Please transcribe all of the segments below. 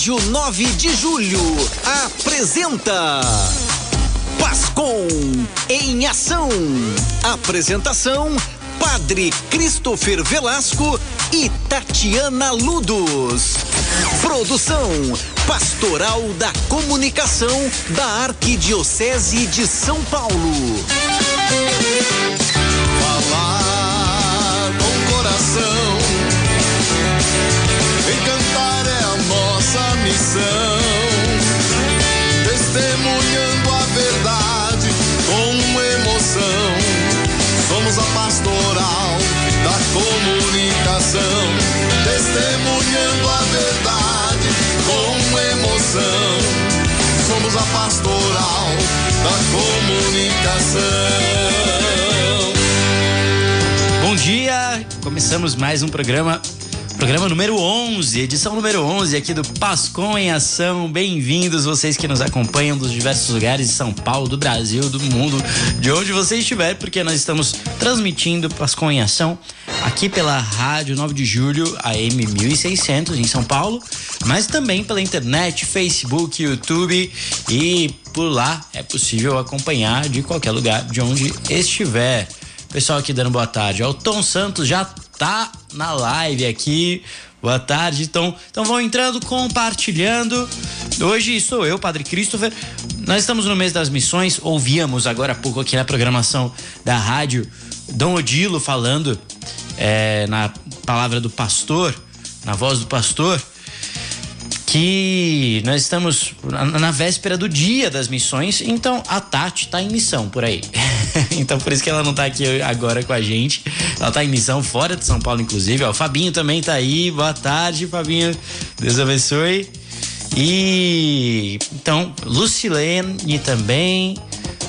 Rádio 9 de Julho apresenta Pascom em ação. Apresentação Padre Christopher Velasco e Tatiana Ludos. Produção Pastoral da Comunicação da Arquidiocese de São Paulo. Missão. Testemunhando a verdade com emoção. Somos a pastoral da comunicação. Testemunhando a verdade com emoção. Somos a pastoral da comunicação. Bom dia, começamos mais um programa, programa número 11, edição número 11 aqui do Pascom em Ação. Bem-vindos vocês que nos acompanham dos diversos lugares de São Paulo, do Brasil, do mundo, de onde você estiver, porque nós estamos transmitindo Pascom em Ação aqui pela Rádio 9 de Julho, AM 1600 em São Paulo, mas também pela internet, Facebook, YouTube e por lá é possível acompanhar de qualquer lugar de onde estiver. Pessoal aqui dando boa tarde. Ó, O Tom Santos já tá na live aqui. Boa tarde, Tom. Então vão entrando, compartilhando. Hoje sou eu, Padre Christopher. Nós estamos no mês das missões. Ouvíamos agora há pouco aqui na programação da rádio Dom Odilo falando é, na palavra do pastor, na voz do pastor, que nós estamos na, véspera do dia das missões, então a Tati tá em missão por aí. então por isso que ela não tá aqui agora com a gente. Ela tá em missão fora de São Paulo, inclusive. Ó, o Fabinho também tá aí. Boa tarde, Fabinho. Deus abençoe. E então, Lucilene também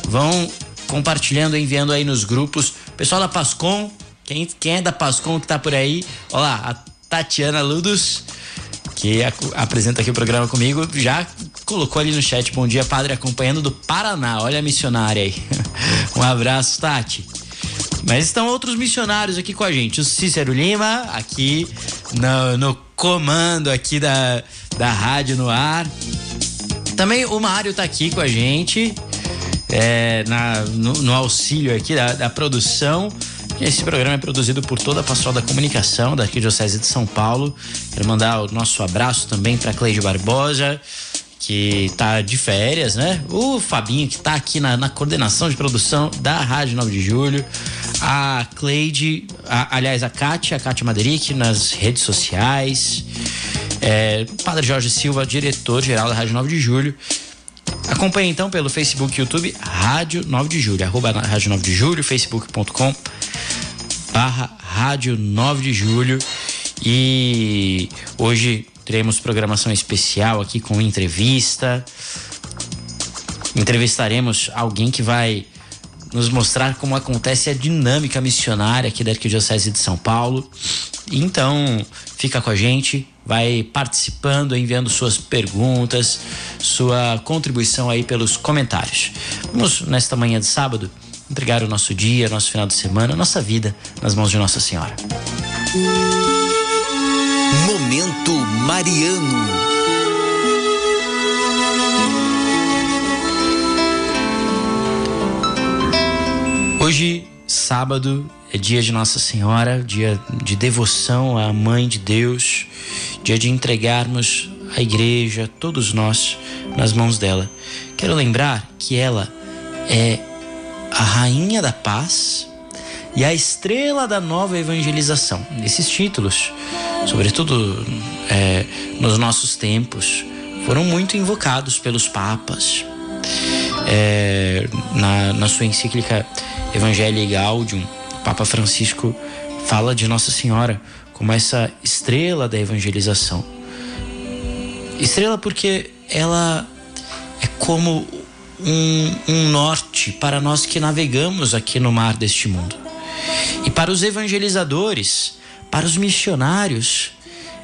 vão compartilhando, enviando aí nos grupos. Pessoal da Pascom, quem, quem é da Pascom que tá por aí? Olha lá, a Tatiana Ludos que a- apresenta aqui o programa comigo, já colocou ali no chat, bom dia, padre, acompanhando do Paraná. Olha a missionária aí. um abraço, Tati. Mas estão outros missionários aqui com a gente. O Cícero Lima, aqui no, no comando aqui da, da rádio no ar. Também o Mário tá aqui com a gente, é, na, no, no auxílio aqui da, da produção. Esse programa é produzido por toda a Pastoral da Comunicação da Arquidiocese de São Paulo. Quero mandar o nosso abraço também para Cleide Barbosa, que tá de férias, né? O Fabinho, que tá aqui na, na coordenação de produção da Rádio 9 de Julho. A Cleide, a- aliás, a Kátia, a Kátia Maderick nas redes sociais. É, Padre Jorge Silva, diretor-geral da Rádio 9 de Julho. Acompanhe então pelo Facebook e YouTube Rádio 9 de Julho, arroba Rádio 9 de Julho, barra Rádio 9 de Julho. E hoje teremos programação especial aqui com entrevista. Entrevistaremos alguém que vai nos mostrar como acontece a dinâmica missionária aqui da Arquidiocese de São Paulo. Então, fica com a gente, vai participando, enviando suas perguntas, sua contribuição aí pelos comentários. Vamos, nesta manhã de sábado, entregar o nosso dia, nosso final de semana, nossa vida nas mãos de Nossa Senhora. Momento Mariano. Hoje, sábado, é dia de Nossa Senhora, dia de devoção à Mãe de Deus, dia de entregarmos a igreja, todos nós, nas mãos dela. Quero lembrar que ela é a Rainha da Paz e a Estrela da Nova Evangelização. Esses títulos, sobretudo é, nos nossos tempos, foram muito invocados pelos papas é, na, na sua encíclica Evangelii Gaudium, Papa Francisco fala de Nossa Senhora como essa estrela da evangelização. Estrela porque ela é como um, um norte para nós que navegamos aqui no mar deste mundo. E para os evangelizadores, para os missionários,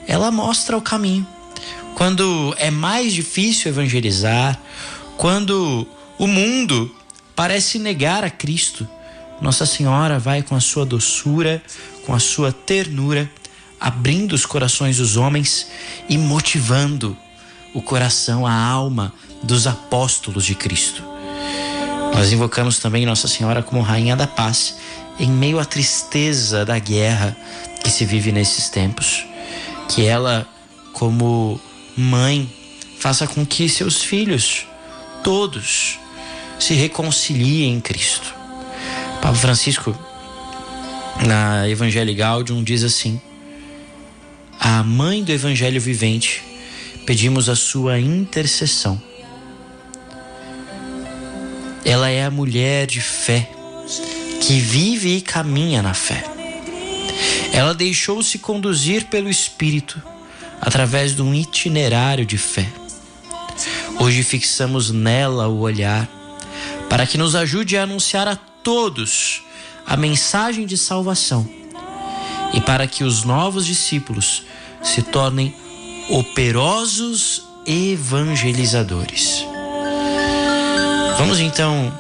ela mostra o caminho. Quando é mais difícil evangelizar, quando o mundo parece negar a Cristo, Nossa Senhora vai com a sua doçura, com a sua ternura, abrindo os corações dos homens e motivando o coração, a alma dos apóstolos de Cristo. Nós invocamos também Nossa Senhora como Rainha da Paz em meio à tristeza da guerra que se vive nesses tempos. Que ela, como mãe, faça com que seus filhos, todos, se reconciliem em Cristo. Papa Francisco, na Evangelho Gaudium, diz assim: A mãe do Evangelho vivente, pedimos a sua intercessão. Ela é a mulher de fé que vive e caminha na fé. Ela deixou-se conduzir pelo Espírito através de um itinerário de fé. Hoje fixamos nela o olhar para que nos ajude a anunciar a todos a mensagem de salvação e para que os novos discípulos se tornem operosos evangelizadores. Vamos então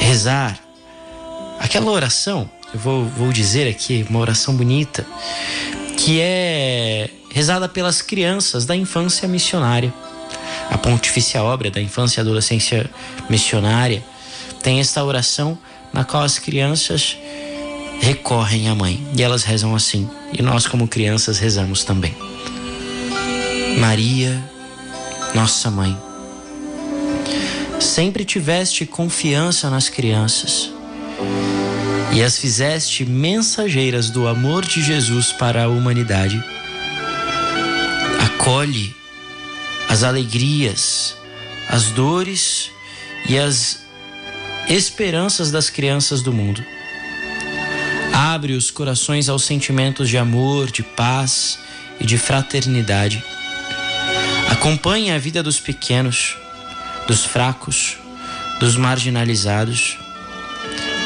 rezar aquela oração, eu vou, vou dizer aqui, uma oração bonita, que é rezada pelas crianças da infância missionária. A pontifícia obra da infância e adolescência missionária tem esta oração na qual as crianças recorrem à mãe e elas rezam assim, e nós, como crianças, rezamos também. Maria, nossa mãe, sempre tiveste confiança nas crianças e as fizeste mensageiras do amor de Jesus para a humanidade. Acolhe as alegrias, as dores e as esperanças das crianças do mundo. Abre os corações aos sentimentos de amor, de paz e de fraternidade. Acompanha a vida dos pequenos, dos fracos, dos marginalizados,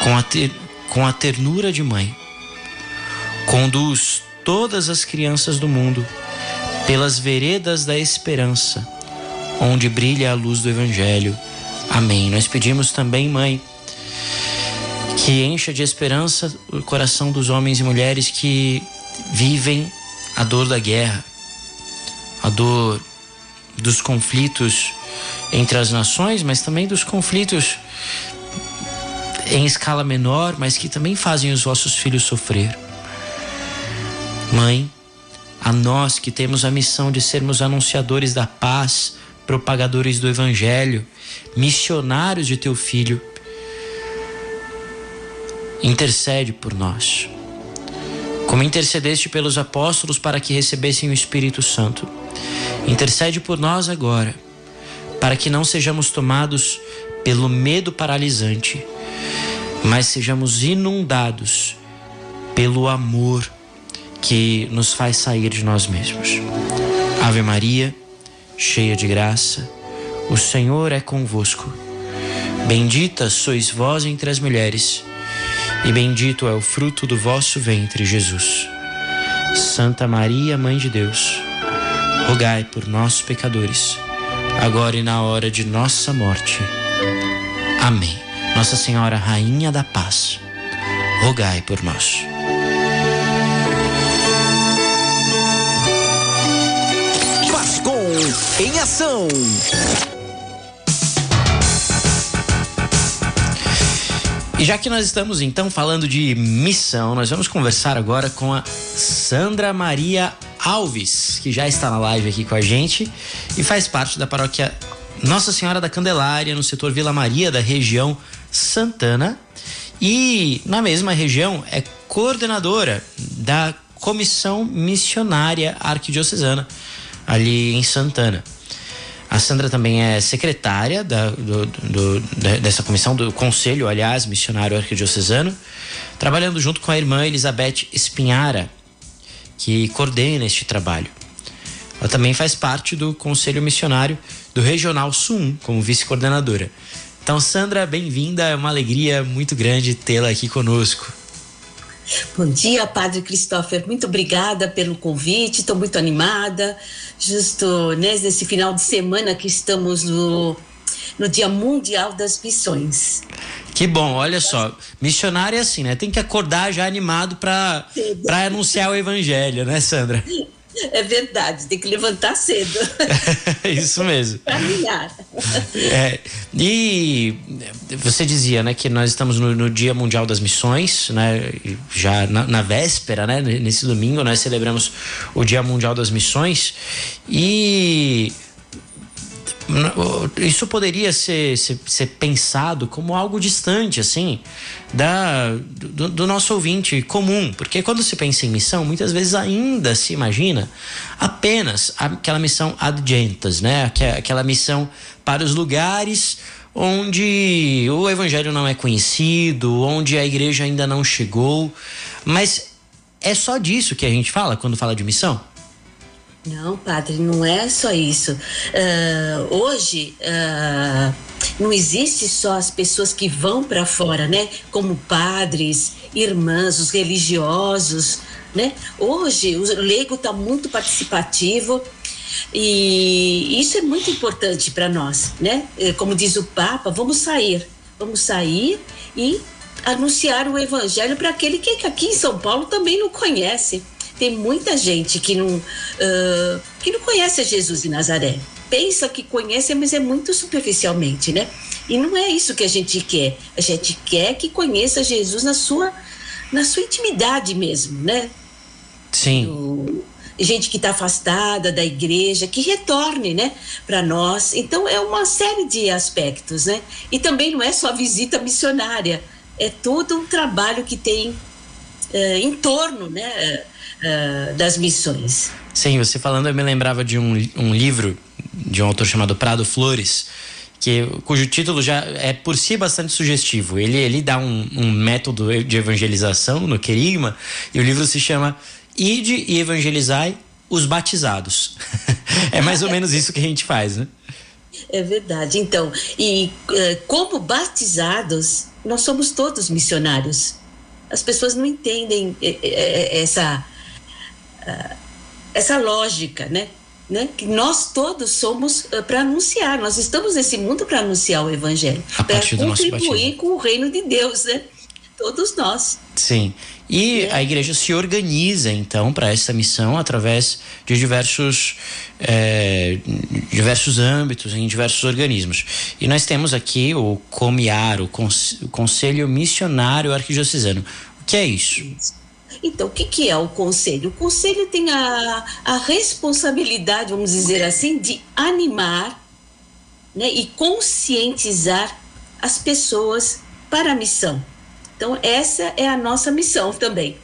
com a, ter, com a ternura de mãe. Conduz todas as crianças do mundo pelas veredas da esperança, onde brilha a luz do Evangelho. Amém. Nós pedimos também, Mãe, que encha de esperança o coração dos homens e mulheres que vivem a dor da guerra, a dor dos conflitos entre as nações, mas também dos conflitos em escala menor, mas que também fazem os vossos filhos sofrer. Mãe, a nós que temos a missão de sermos anunciadores da paz, propagadores do Evangelho, missionários de teu filho, intercede por nós. Como intercedeste pelos apóstolos para que recebessem o Espírito Santo, intercede por nós agora, para que não sejamos tomados pelo medo paralisante, mas sejamos inundados pelo amor que nos faz sair de nós mesmos. Ave Maria, cheia de graça, o Senhor é convosco. Bendita sois vós entre as mulheres, e bendito é o fruto do vosso ventre, Jesus. Santa Maria, Mãe de Deus, rogai por nós, pecadores, agora e na hora de nossa morte. Amém. Nossa Senhora, Rainha da Paz, rogai por nós. em ação. E já que nós estamos então falando de missão, nós vamos conversar agora com a Sandra Maria Alves, que já está na live aqui com a gente e faz parte da paróquia Nossa Senhora da Candelária, no setor Vila Maria, da região Santana. E na mesma região é coordenadora da Comissão Missionária Arquidiocesana ali em Santana. A Sandra também é secretária da, do, do, dessa comissão, do conselho, aliás, missionário arquidiocesano, trabalhando junto com a irmã Elizabeth Espinhara, que coordena este trabalho. Ela também faz parte do conselho missionário do Regional Sul, como vice-coordenadora. Então, Sandra, bem-vinda, é uma alegria muito grande tê-la aqui conosco. Bom dia, Padre Christopher. Muito obrigada pelo convite. Estou muito animada. Justo né, nesse final de semana que estamos no, no Dia Mundial das Missões. Que bom, olha só. Missionário é assim, né? Tem que acordar já animado para anunciar o evangelho, né, Sandra? É verdade, tem que levantar cedo. Isso mesmo. Caminhar. É, e você dizia, né, que nós estamos no, no, Dia Mundial das Missões, né? Já na, na, véspera, né? Nesse domingo nós celebramos o Dia Mundial das Missões e isso poderia ser, ser, ser, pensado como algo distante, assim, da, do, do, nosso ouvinte comum. Porque quando se pensa em missão, muitas vezes ainda se imagina apenas aquela missão ad né? Aquela missão para os lugares onde o evangelho não é conhecido, onde a igreja ainda não chegou. Mas é só disso que a gente fala quando fala de missão? Não, padre, não é só isso. Uh, hoje uh, não existe só as pessoas que vão para fora, né? Como padres, irmãs, os religiosos, né? Hoje o leigo está muito participativo e isso é muito importante para nós, né? Eh, como diz o Papa, vamos sair, vamos sair e anunciar o Evangelho para aquele que aqui em São Paulo também não conhece tem muita gente que não, uh, que não conhece Jesus de Nazaré. Pensa que conhece, mas é muito superficialmente, né? E não é isso que a gente quer. A gente quer que conheça Jesus na sua, na sua intimidade mesmo, né? Sim. Gente que está afastada da igreja, que retorne, né, para nós. Então é uma série de aspectos, né? E também não é só visita missionária, é todo um trabalho que tem em torno, né, uh, das missões. Sim, você falando, eu me lembrava de um, um livro de um autor chamado Prado Flores, que, cujo título já é por si bastante sugestivo. Ele, ele dá um, um método de evangelização no querigma, e o livro se chama Ide e Evangelizai os Batizados. é mais ou menos isso que a gente faz, né? É verdade. Então, e uh, como batizados, nós somos todos missionários. As pessoas não entendem eh, eh, essa uh, essa lógica, né? Né? Que nós todos somos uh, para anunciar, nós estamos nesse mundo para anunciar o evangelho, para contribuir com o reino de Deus, né? Todos nós. Sim. E é. a igreja se organiza então para essa missão através de diversos é, diversos âmbitos em diversos organismos. E nós temos aqui o COMIAR, o Conselho Missionário Arquidiocesano. O que é isso? isso. Então, o que, que é o conselho? O conselho tem a, a responsabilidade, vamos dizer assim, de animar né, e conscientizar as pessoas para a missão. Então, essa é a nossa missão também.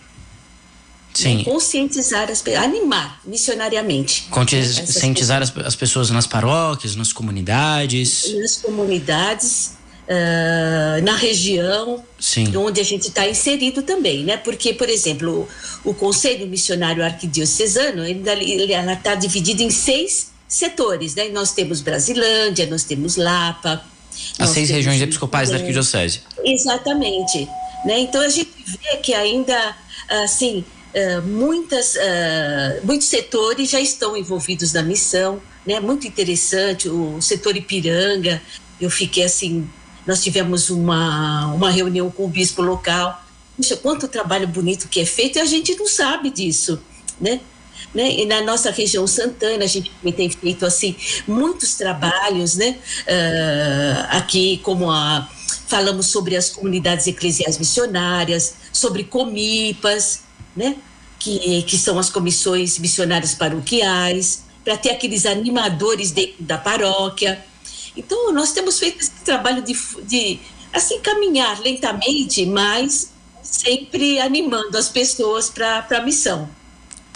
Sim. Conscientizar as pessoas, animar missionariamente. Conscientizar as, as pessoas nas paróquias, nas comunidades. Nas comunidades uh, na região Sim. onde a gente está inserido também, né? Porque, por exemplo, o, o Conselho Missionário Arquidiocesano, ele está dividido em seis setores, né? Nós temos Brasilândia, nós temos Lapa. As seis regiões episcopais da arquidiocese. Exatamente. Né? Então a gente vê que ainda, assim, uh, muitas, uh, muitos setores já estão envolvidos na missão, né? Muito interessante, o setor Ipiranga, eu fiquei assim nós tivemos uma, uma reunião com o bispo local. Puxa, quanto trabalho bonito que é feito e a gente não sabe disso, né? Né? E na nossa região Santana a gente tem feito assim muitos trabalhos, né? Uh, aqui como a falamos sobre as comunidades eclesiais missionárias, sobre comipas, né? Que, que são as comissões missionárias paroquiais, para ter aqueles animadores dentro da paróquia. Então, nós temos feito esse trabalho de, de assim, caminhar lentamente, mas sempre animando as pessoas para a missão.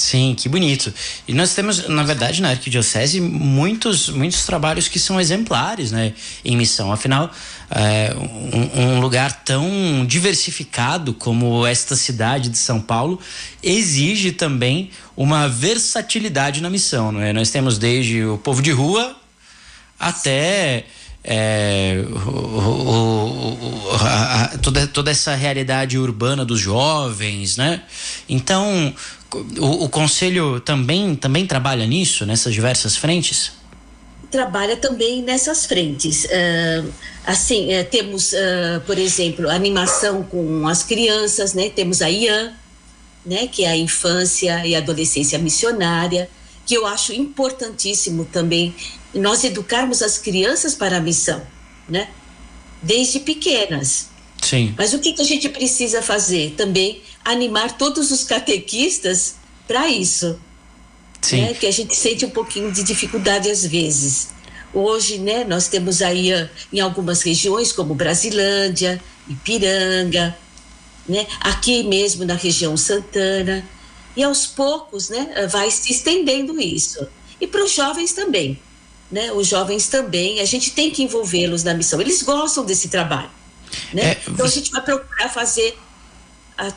Sim, que bonito. E nós temos, na verdade, na Arquidiocese, muitos, muitos trabalhos que são exemplares né, em missão. Afinal, é, um, um, lugar tão diversificado como esta cidade de São Paulo exige também uma versatilidade na missão. Não é? Nós temos desde o povo de rua até é, o, o, a, toda, toda essa realidade urbana dos jovens, né? Então, o, o, conselho também, também trabalha nisso, nessas diversas frentes? Trabalha também nessas frentes. Uh, assim, uh, temos, uh, por exemplo, animação com as crianças, né? Temos a IAN, né, que é a infância e adolescência missionária, que eu acho importantíssimo também nós educarmos as crianças para a missão, né? Desde pequenas. Sim. Mas o que, que a gente precisa fazer? Também animar todos os catequistas para isso. Sim. Né? Que a gente sente um pouquinho de dificuldade às vezes. Hoje, né, nós temos aí ah, em algumas regiões, como Brasilândia, Ipiranga, né, aqui mesmo na região Santana, e aos poucos né, vai se estendendo isso. E para os jovens também. Né? Os jovens também, a gente tem que envolvê-los na missão. Eles gostam desse trabalho. Né? É, então a você- gente vai procurar fazer a-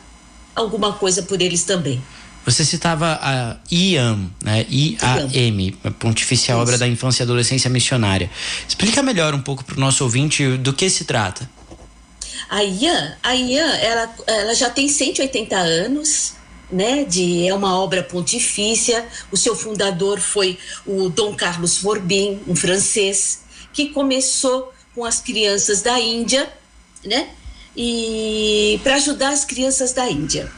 alguma coisa por eles também. Você citava a IAM, né? IAM, a Pontificial. Obra da Infância e Adolescência Missionária. Explica melhor um pouco para o nosso ouvinte do que se trata. A Ian, a Ian ela, ela já tem 180 anos, né? De, é uma obra pontifícia. O seu fundador foi o Dom Carlos Forbin, um francês, que começou com as crianças da Índia, né? E para ajudar as crianças da Índia.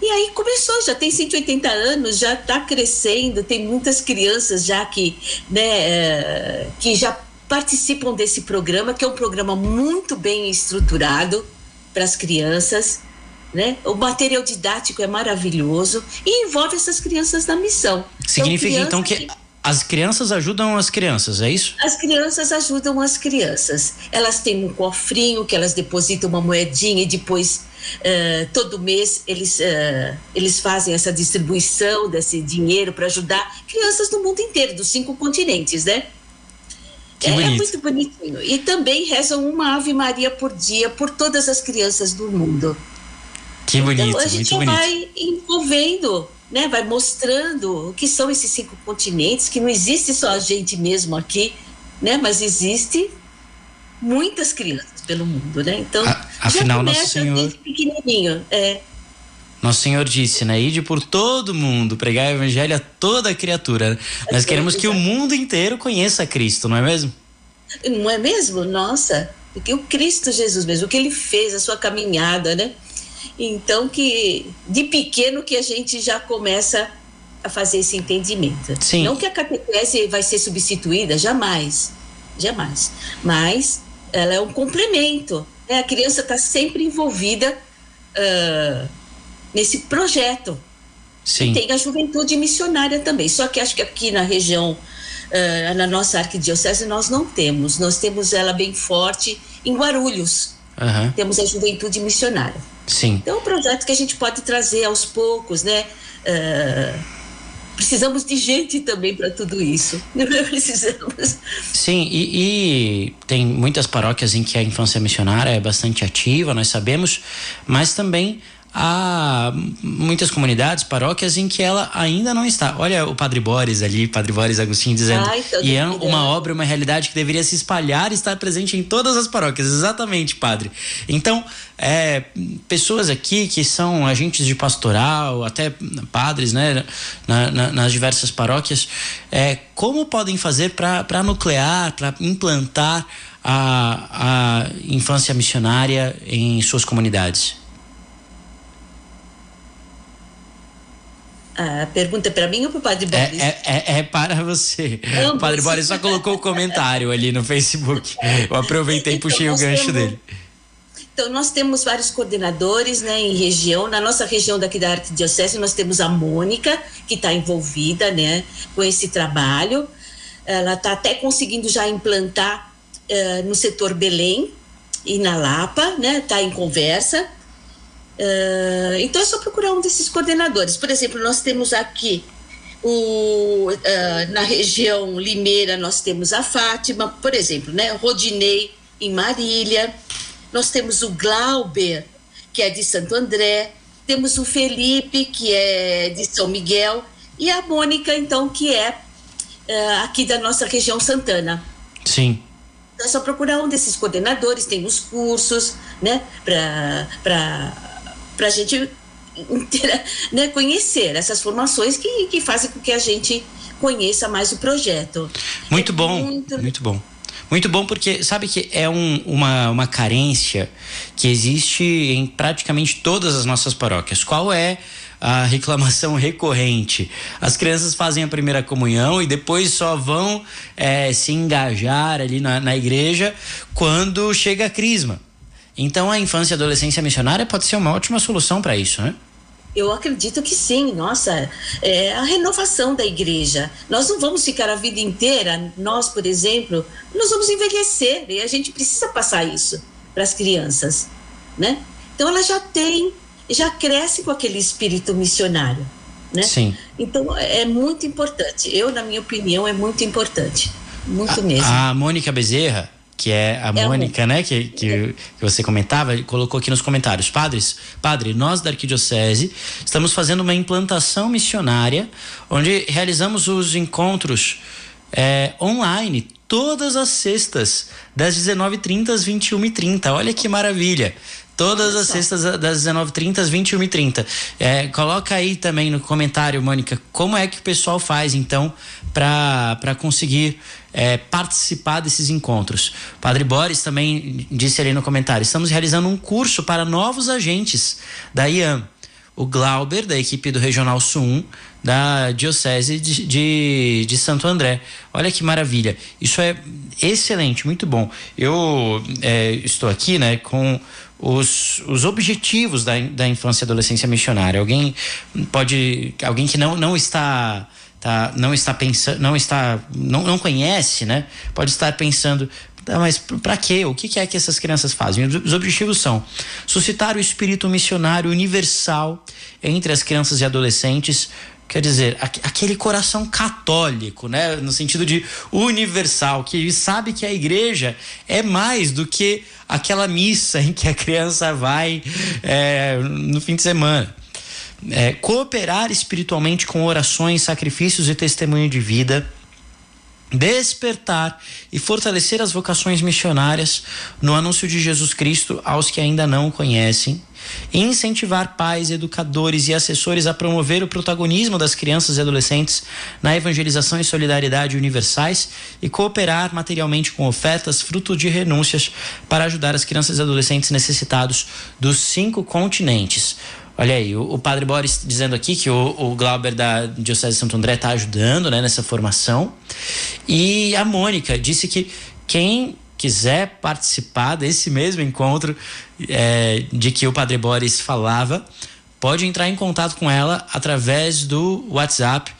E aí começou, já tem 180 anos, já está crescendo, tem muitas crianças já que, né, eh, que já participam desse programa, que é um programa muito bem estruturado para as crianças. Né? O material didático é maravilhoso e envolve essas crianças na missão. São Significa então crianças que as crianças ajudam as crianças, é isso? as crianças ajudam as crianças. Elas têm um cofrinho que elas depositam uma moedinha e depois, eh, todo mês, eles, eh, eles fazem essa distribuição desse dinheiro para ajudar crianças do mundo inteiro, dos cinco continentes, né? Que é, é muito bonitinho. E também rezam uma Ave Maria por dia por todas as crianças do mundo. Que bonito, então a gente bonito. vai envolvendo, né? Vai mostrando o que são esses cinco continentes, que não existe só a gente mesmo aqui, né? Mas existe muitas crianças pelo mundo, né? Então A- já afinal, Nosso começa Senhor- desde pequenininho, é. Nosso Senhor disse, né? Ide por todo mundo, pregar o evangelho a toda criatura. Nós queremos que o mundo inteiro conheça Cristo, não é mesmo? Não é mesmo? Nossa, porque o Cristo Jesus mesmo, o que ele fez, a sua caminhada, né? Então que de pequeno que a gente já começa a fazer esse entendimento. Sim. Não que a catequese vai ser substituída, jamais, jamais. Mas ela é um complemento. Né? A criança está sempre envolvida ah, nesse projeto. Sim. Tem a juventude missionária também. Só que acho que aqui na região, eh, na nossa arquidiocese, nós não temos. Nós temos ela bem forte em Guarulhos. Aham. Temos a juventude missionária. Sim. Então, é um projeto que a gente pode trazer aos poucos, né? Eh, precisamos de gente também para tudo isso. precisamos. Sim, e, e tem muitas paróquias em que a infância missionária é bastante ativa, nós sabemos, mas também há muitas comunidades, paróquias em que ela ainda não está. Olha o Padre Boris ali, Padre Boris Agostinho dizendo, Ai, e é uma obra, uma realidade que deveria se espalhar e estar presente em todas as paróquias. Exatamente, Padre. Então, é, pessoas aqui que são agentes de pastoral, até padres, né, na- na- nas diversas paróquias, é, como podem fazer para nuclear, para implantar a, a infância missionária em suas comunidades? A pergunta é para mim ou para o Padre É, Boris? é, é, é para você. Ambos. O Padre Boris só colocou o comentário ali no Facebook. Eu aproveitei e Então, puxei o gancho temos- dele. Então, nós temos vários coordenadores né, em região. Na nossa região daqui da Arquidiocese, nós temos a Mônica, que está envolvida né, com esse trabalho. Ela está até conseguindo já implantar eh, no setor Belém e na Lapa, né? Está em conversa. Eh, então, é só procurar um desses coordenadores. Por exemplo, nós temos aqui o, eh, na região Limeira, nós temos a Fátima, por exemplo, né? Rodinei em Marília. Nós temos o Glauber, que é de Santo André. Temos o Felipe, que é de São Miguel. E a Mônica, então, que é eh, aqui da nossa região Santana. Sim. Então, é só procurar um desses coordenadores, tem os cursos, né, para a gente intera- né, conhecer essas formações que, que fazem com que a gente conheça mais o projeto. Muito É bom, muito- muito bom. Muito bom porque sabe que é um- uma, uma carência que existe em praticamente todas as nossas paróquias. Qual é a reclamação recorrente. As crianças fazem a primeira comunhão e depois só vão é, se engajar ali na, na igreja quando chega a crisma. Então a infância e adolescência missionária pode ser uma ótima solução para isso, né? Eu acredito que sim, nossa, é a renovação da igreja. Nós não vamos ficar a vida inteira, nós, por exemplo, nós vamos envelhecer e a gente precisa passar isso para as crianças, né? Então ela já tem, já cresce com aquele espírito missionário, né? Sim. Então é muito importante. Eu, na minha opinião, é muito importante, muito a, mesmo. A Mônica Bezerra, que é a é Mônica, né, que, que, que, você comentava, colocou aqui nos comentários. Padres, padre, nós da Arquidiocese estamos fazendo uma implantação missionária, onde realizamos os encontros é, online todas as sextas, das 19h30 às 21h30. Olha que maravilha! Todas as sextas das 19h30 às 21h30. É, coloca aí também no comentário, Mônica, como é que o pessoal faz, então, para conseguir é, participar desses encontros. Padre Boris também disse ali no comentário: estamos realizando um curso para novos agentes da IAM. O Glauber, da equipe do Regional Sul 1, da Diocese de, de, de, Santo André. Olha que maravilha. Isso é excelente, muito bom. Eu é, estou aqui né, com os, os objetivos da, da infância e adolescência missionária. Alguém pode. Alguém que não, não está. Tá, não está pensando, não está, não, não conhece, né? Pode estar pensando, tá, mas para quê? O que é que essas crianças fazem? Os objetivos são suscitar o espírito missionário universal entre as crianças e adolescentes, quer dizer, aquele coração católico, né? No sentido de universal, que sabe que a igreja é mais do que aquela missa em que a criança vai é, no fim de semana. É, cooperar espiritualmente com orações, sacrifícios e testemunho de vida despertar e fortalecer as vocações missionárias no anúncio de Jesus Cristo aos que ainda não o conhecem, incentivar pais, educadores e assessores a promover o protagonismo das crianças e adolescentes na evangelização e solidariedade universais e cooperar materialmente com ofertas fruto de renúncias para ajudar as crianças e adolescentes necessitados dos cinco continentes. Olha aí, o, o, padre Boris dizendo aqui que o, o Glauber da Diocese de Santo André está ajudando né, nessa formação. E a Mônica disse que quem quiser participar desse mesmo encontro é, de que o padre Boris falava, pode entrar em contato com ela através do WhatsApp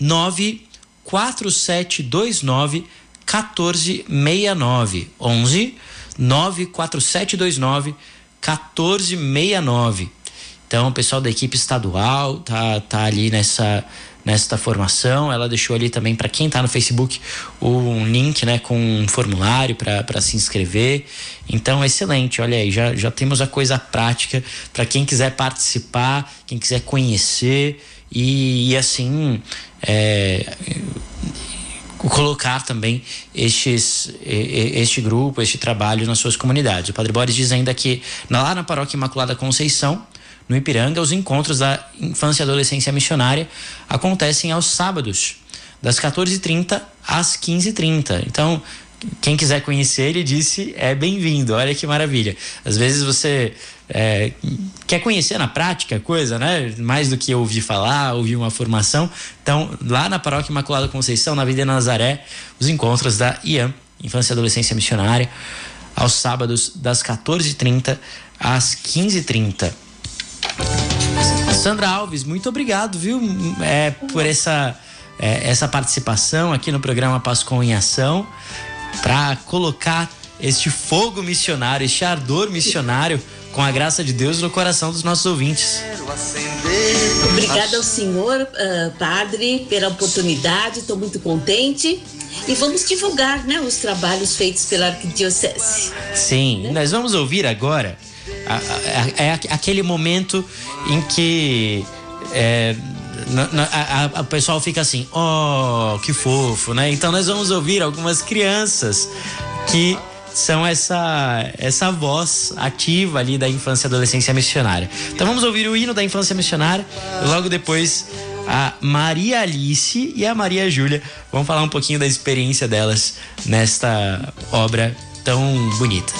94729 1469 11 94729 1469 então, o pessoal da equipe estadual tá, tá ali nessa nesta formação. Ela deixou ali também para quem está no Facebook um link né, com um formulário para se inscrever. Então, excelente. Olha aí, já, já temos a coisa prática para quem quiser participar, quem quiser conhecer e, e assim. É, colocar também estes, este grupo, este trabalho nas suas comunidades. O Padre Boris diz ainda que lá na Paróquia Imaculada Conceição, no Ipiranga, os encontros da infância e adolescência missionária acontecem aos sábados, das 14h30 às 15h30. Então, quem quiser conhecer, ele disse, é bem-vindo. Olha que maravilha. Às vezes você é, quer conhecer na prática coisa, né? Mais do que ouvir falar, ouvir uma formação. Então, lá na Paróquia Imaculada Conceição, na Vida Nazaré, os encontros da IAM, Infância e Adolescência Missionária, aos sábados, das 14h30 às 15h30. Sandra Alves, muito obrigado, viu, é, por essa, é, essa participação aqui no programa Pascom em Ação, para colocar este fogo missionário, este ardor missionário, com a graça de Deus no coração dos nossos ouvintes. Obrigada ao senhor, uh, padre, pela oportunidade, estou muito contente. E vamos divulgar né, os trabalhos feitos pela Arquidiocese. Sim, né? nós vamos ouvir agora é aquele momento em que é, a, pessoal fica assim, oh, que fofo, né? Então nós vamos ouvir algumas crianças que são essa essa voz ativa ali da infância e adolescência missionária. Então vamos ouvir o hino da infância missionária logo depois a Maria Alice e a Maria Júlia vão falar um pouquinho da experiência delas nesta obra tão bonita.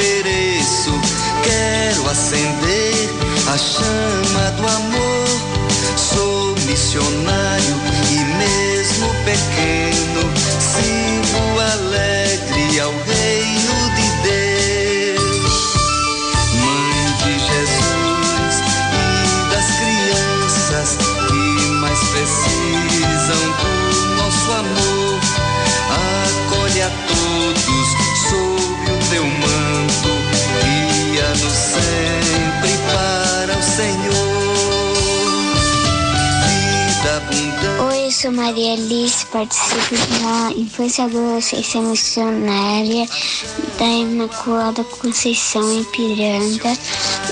ofereço. Quero acender a chama do amor. Sou missionário sou Maria Alice, participo da Infância Adolescência Missionária da Imaculada Conceição em Piranga.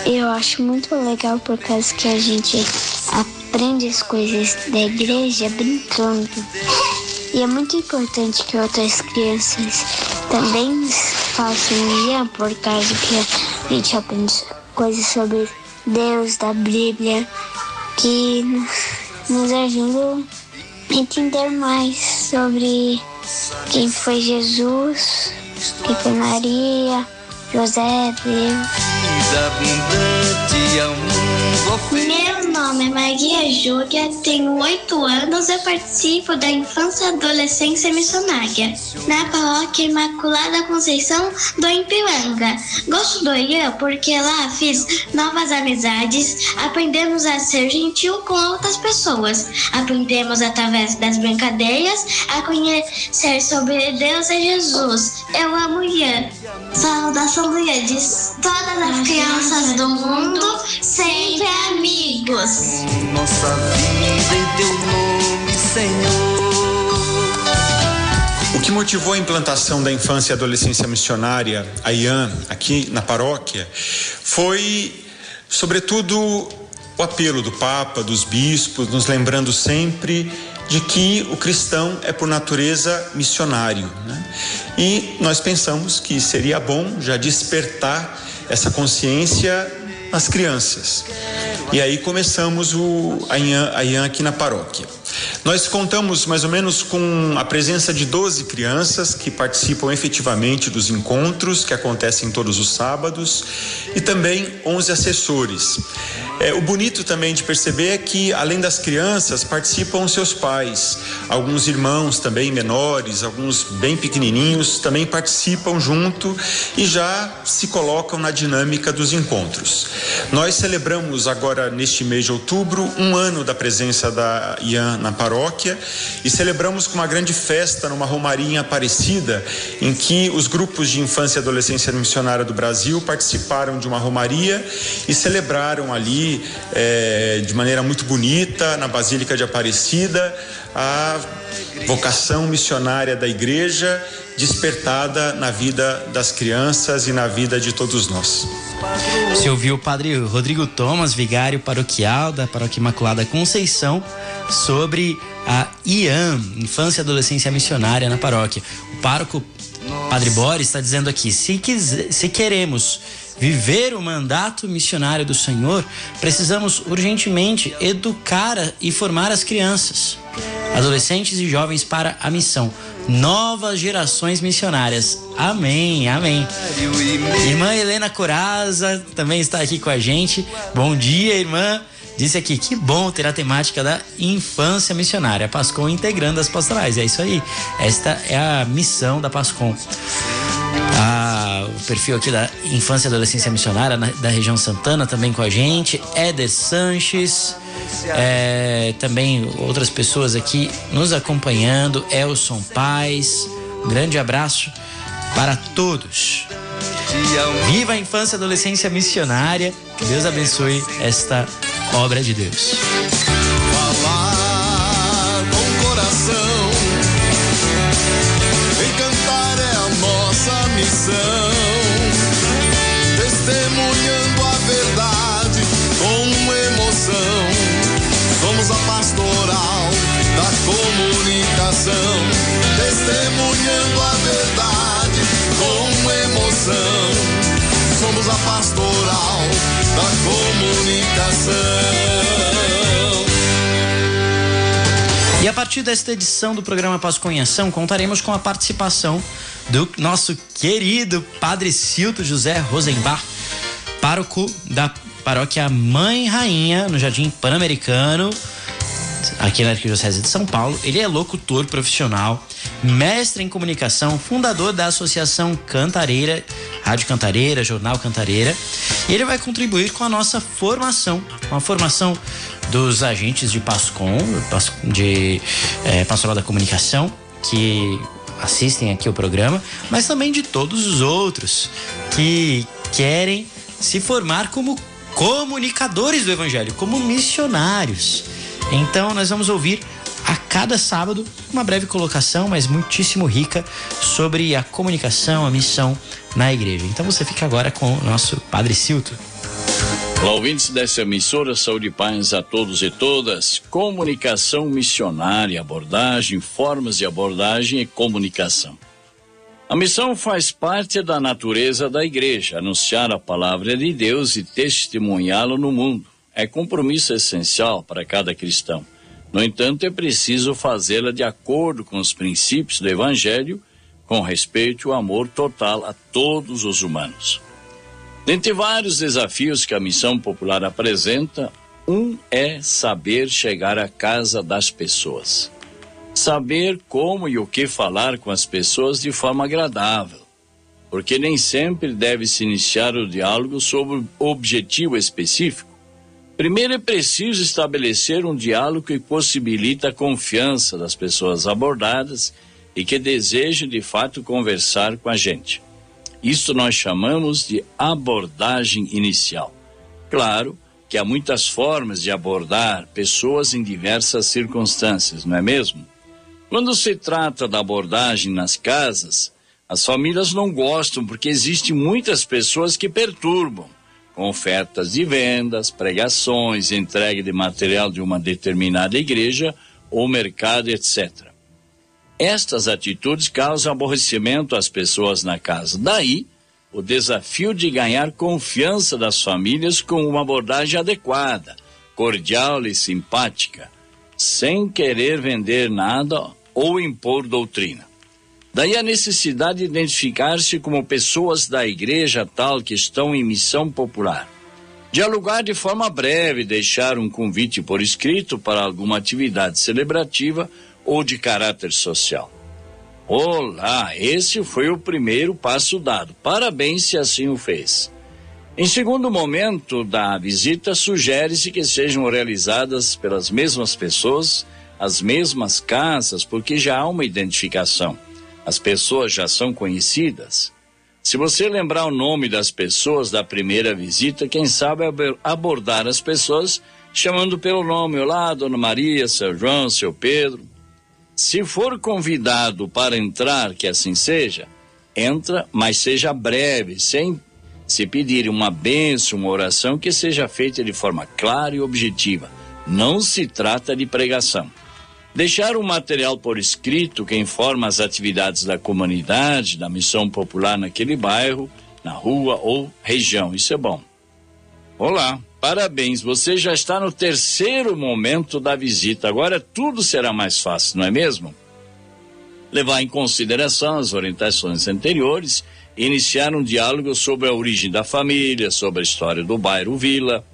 Eu acho muito legal por causa que a gente aprende as coisas da igreja brincando. E é muito importante que outras crianças também façam IAM por causa que a gente aprende coisas sobre Deus, da Bíblia, que nos ajudam entender mais sobre quem foi Jesus, quem foi Maria, José, Deus. Meu nome é Maria Júlia, tenho oito anos e participo da Infância e Adolescência Missionária na Paróquia Imaculada Conceição do Ipiranga. Gosto do IAM porque lá fiz novas amizades, aprendemos a ser gentil com outras pessoas, aprendemos através das brincadeiras a conhecer sobre Deus e Jesus. Eu amo IAM. Saudação diz todas as crianças do mundo sempre amigos. Nossa vida em teu nome, Senhor. O que motivou a implantação da infância e adolescência missionária, a IAM, aqui na paróquia, foi, sobretudo, o apelo do Papa, dos bispos, nos lembrando sempre de que o cristão é, por natureza, missionário. Né? E nós pensamos que seria bom já despertar essa consciência nas crianças. E aí começamos o, a, IAM aqui na paróquia. Nós contamos mais ou menos com a presença de 12 crianças que participam efetivamente dos encontros que acontecem todos os sábados e também 11 assessores. É, o bonito também de perceber é que, além das crianças, participam seus pais. Alguns irmãos também menores, alguns bem pequenininhos, também participam junto e já se colocam na dinâmica dos encontros. Nós celebramos agora, neste mês de outubro, um ano da presença da IAN na paróquia e celebramos com uma grande festa numa romaria Aparecida, em que os grupos de infância e adolescência missionária do Brasil participaram de uma romaria e celebraram ali é, de maneira muito bonita, na Basílica de Aparecida, a vocação missionária da igreja despertada na vida das crianças e na vida de todos nós. Você ouviu o padre Rodrigo Thomas, vigário paroquial da Paróquia Imaculada Conceição, sobre a IAM, Infância e Adolescência Missionária na paróquia. O pároco Padre Boris está dizendo aqui: se, quiser, se queremos viver o mandato missionário do Senhor, precisamos urgentemente educar e formar as crianças, adolescentes e jovens para a missão. Novas gerações missionárias. Amém, amém. Irmã Helena Coraza também está aqui com a gente. Bom dia, irmã. Disse aqui, que bom ter a temática da infância missionária. A Pascom integrando as pastorais. É isso aí. Esta é a missão da Pascom. Ah, o perfil aqui da Infância e Adolescência Missionária na, da região Santana também com a gente. Éder Sanches. É, também outras pessoas aqui nos acompanhando. Elson Paz. Grande abraço para todos. Viva a infância e adolescência missionária. Que Deus abençoe esta obra de Deus. Testemunhando a verdade com emoção. Somos a pastoral da comunicação, testemunhando a verdade com emoção. Somos a pastoral da comunicação. E a partir desta edição do programa Pascom em Ação, contaremos com a participação do nosso querido Padre Cilto José Rosenbach, pároco da paróquia Mãe Rainha, no Jardim Pan-Americano, aqui na Arquidiocese de São Paulo. Ele é locutor profissional, mestre em comunicação, fundador da Associação Cantareira, Rádio Cantareira, Jornal Cantareira. E ele vai contribuir com a nossa formação, com a formação dos agentes de PASCOM, de é, Pastoral da Comunicação, que assistem aqui o programa, mas também de todos os outros que querem se formar como comunicadores do Evangelho, como missionários. Então, nós vamos ouvir a cada sábado uma breve colocação, mas muitíssimo rica, sobre a comunicação, a missão na igreja. Então, você fica agora com o nosso Padre Silto. Olá, ouvintes dessa emissora, saúde e paz a todos e todas. Comunicação missionária, abordagem, formas de abordagem e comunicação. A missão faz parte da natureza da igreja, anunciar a palavra de Deus e testemunhá-lo no mundo. É compromisso essencial para cada cristão. No entanto, é preciso fazê-la de acordo com os princípios do Evangelho, com respeito e amor total a todos os humanos. Dentre vários desafios que a missão popular apresenta, um é saber chegar à casa das pessoas. Saber como e o que falar com as pessoas de forma agradável, porque nem sempre deve-se iniciar o diálogo sobre objetivo específico. Primeiro é preciso estabelecer um diálogo que possibilite a confiança das pessoas abordadas e que desejam de fato conversar com a gente. Isso nós chamamos de abordagem inicial. Claro que há muitas formas de abordar pessoas em diversas circunstâncias, não é mesmo? Quando se trata da abordagem nas casas, as famílias não gostam porque existem muitas pessoas que perturbam, ofertas de vendas, pregações, entrega de material de uma determinada igreja ou mercado, etc. Estas atitudes causam aborrecimento às pessoas na casa. Daí, o desafio de ganhar confiança das famílias com uma abordagem adequada, cordial e simpática, sem querer vender nada ou impor doutrina. Daí a necessidade de identificar-se como pessoas da igreja tal que estão em missão popular. Dialogar de forma breve, deixar um convite por escrito para alguma atividade celebrativa ou de caráter social. Olá, esse foi o primeiro passo dado. Parabéns se assim o fez. Em segundo momento da visita, sugere-se que sejam realizadas pelas mesmas pessoas, as mesmas casas, porque já há uma identificação. As pessoas já são conhecidas. Se você lembrar o nome das pessoas da primeira visita, quem sabe abordar as pessoas chamando pelo nome. Olá, Dona Maria, seu João, seu Pedro. Se for convidado para entrar, que assim seja, entra, mas seja breve, sem se pedir uma bênção, uma oração que seja feita de forma clara e objetiva. Não se trata de pregação. Deixar um material por escrito que informa as atividades da comunidade, da missão popular naquele bairro, na rua ou região. Isso é bom. Olá. Parabéns, você já está no terceiro momento da visita. Agora tudo será mais fácil, não é mesmo? Levar em consideração as orientações anteriores iniciar um diálogo sobre a origem da família, sobre a história do bairro Vila,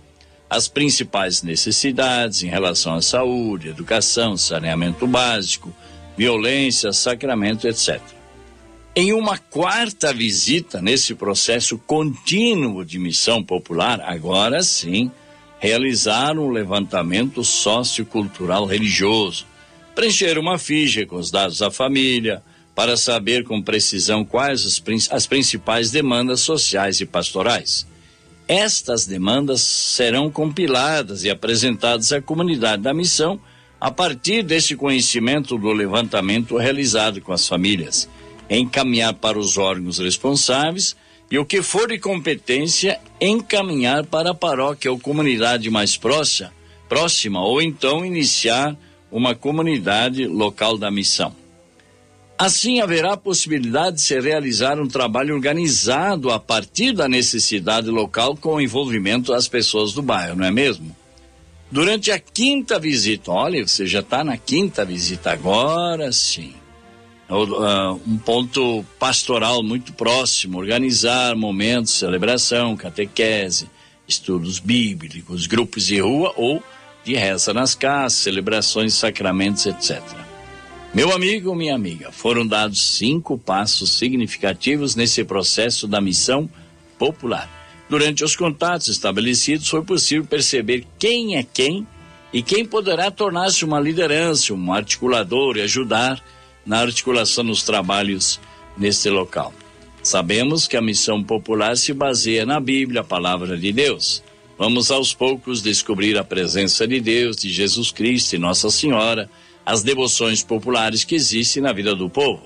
as principais necessidades em relação à saúde, educação, saneamento básico, violência, sacramento, etc. Em uma quarta visita nesse processo contínuo de missão popular, agora sim, realizar um levantamento sociocultural religioso, preencher uma ficha com os dados da família, para saber com precisão quais as principais demandas sociais e pastorais. Estas demandas serão compiladas e apresentadas à comunidade da missão a partir desse conhecimento do levantamento realizado com as famílias encaminhar para os órgãos responsáveis e o que for de competência, encaminhar para a paróquia ou comunidade mais próxima, próxima ou então iniciar uma comunidade local da missão. Assim, haverá possibilidade de se realizar um trabalho organizado a partir da necessidade local com o envolvimento das pessoas do bairro, não é mesmo? Durante a quinta visita, olha, você já está na quinta visita agora sim uh, um ponto pastoral muito próximo, organizar momentos, celebração, catequese, estudos bíblicos, grupos de rua ou de reza nas casas, celebrações, sacramentos, etc. Meu amigo, minha amiga, foram dados cinco passos significativos nesse processo da missão popular. Durante os contatos estabelecidos, foi possível perceber quem é quem e quem poderá tornar-se uma liderança, um articulador e ajudar na articulação dos trabalhos neste local. Sabemos que a missão popular se baseia na Bíblia, a palavra de Deus. Vamos aos poucos descobrir a presença de Deus, de Jesus Cristo e Nossa Senhora, as devoções populares que existem na vida do povo.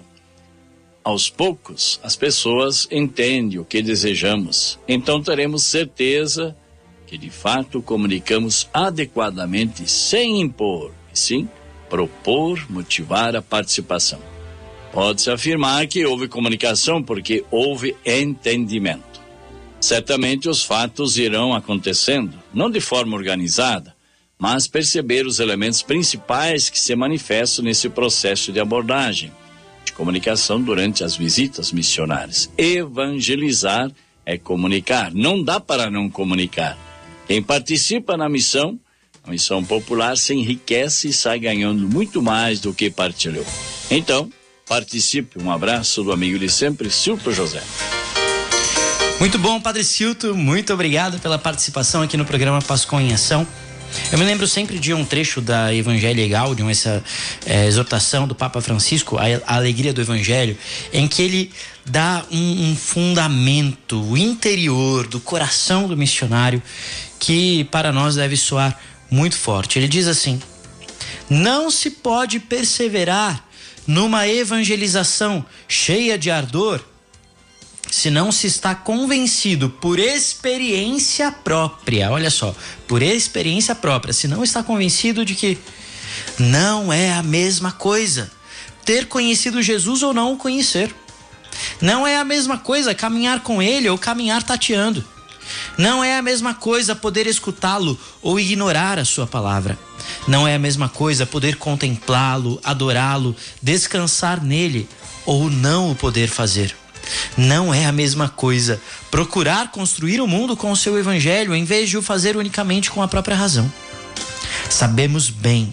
Aos poucos, as pessoas entendem o que desejamos, então teremos certeza que de fato comunicamos adequadamente sem impor, e sim propor, motivar a participação. Pode-se afirmar que houve comunicação porque houve entendimento. Certamente os fatos irão acontecendo, não de forma organizada, mas perceber os elementos principais que se manifestam nesse processo de abordagem, de comunicação durante as visitas missionárias. Evangelizar é comunicar, não dá para não comunicar. Quem participa na missão a missão popular se enriquece e sai ganhando muito mais do que partilhou. Então, participe. Um abraço do amigo de sempre, Silvio José. Muito bom, Padre Silto. Muito obrigado pela participação aqui no programa Pascom em Ação. Eu me lembro sempre de um trecho da Evangelho Gaudium, essa é, exortação do Papa Francisco, a, a, alegria do Evangelho, em que ele dá um, um fundamento interior do coração do missionário que para nós deve soar muito forte. Ele diz assim: Não se pode perseverar numa evangelização cheia de ardor se não se está convencido por experiência própria. Olha só, por experiência própria, se não está convencido de que não é a mesma coisa ter conhecido Jesus ou não o conhecer. Não é a mesma coisa caminhar com ele ou caminhar tateando. Não é a mesma coisa poder escutá-lo ou ignorar a sua palavra. Não é a mesma coisa poder contemplá-lo, adorá-lo, descansar nele ou não o poder fazer. Não é a mesma coisa procurar construir o mundo com o seu evangelho em vez de o fazer unicamente com a própria razão. Sabemos bem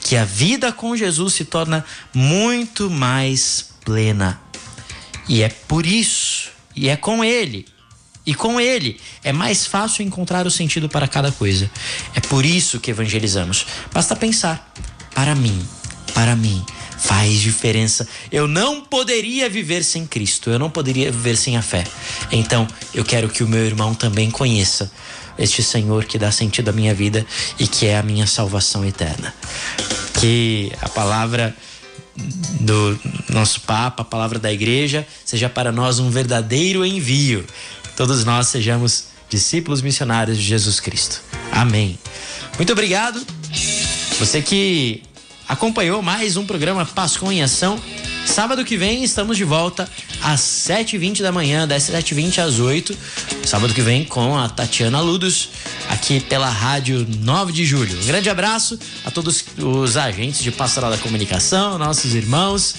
que a vida com Jesus se torna muito mais plena. E é por isso, e é com Ele, e com ele é mais fácil encontrar o sentido para cada coisa. É por isso que evangelizamos. Basta pensar: para mim, para mim, faz diferença. Eu não poderia viver sem Cristo, eu não poderia viver sem a fé. Então, eu quero que o meu irmão também conheça este Senhor que dá sentido à minha vida e que é a minha salvação eterna. Que a palavra do nosso Papa, a palavra da igreja, seja para nós um verdadeiro envio todos nós sejamos discípulos missionários de Jesus Cristo. Amém. Muito obrigado. Você que acompanhou mais um programa Pascom em Ação. Sábado que vem estamos de volta às 7h20 da manhã, das 7h20 às 8 Sábado que vem com a Tatiana Ludos, aqui pela Rádio 9 de Julho. Um grande abraço a todos os agentes de Pastoral da Comunicação, nossos irmãos,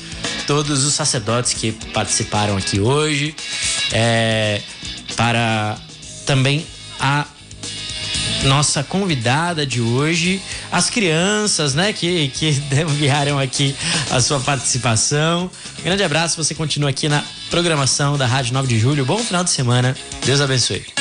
todos os sacerdotes que participaram aqui hoje. É, para também a nossa convidada de hoje, as crianças, né, que, que enviaram aqui a sua participação. Um grande abraço, você continua aqui na programação da Rádio 9 de Julho. Bom final de semana, Deus abençoe.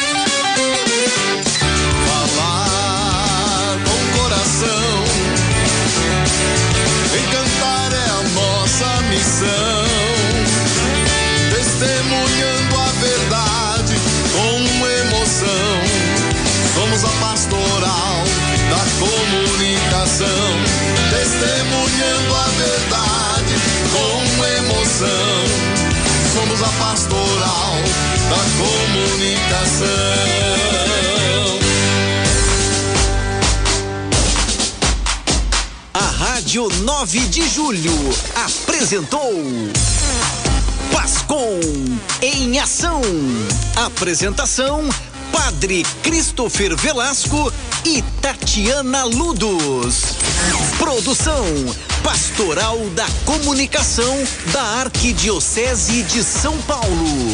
Somos a pastoral da comunicação. A Rádio 9 de Julho apresentou Pascom em Ação. Apresentação Padre Christopher Velasco e Tatiana Ludos. Produção Pastoral da Comunicação da Arquidiocese de São Paulo.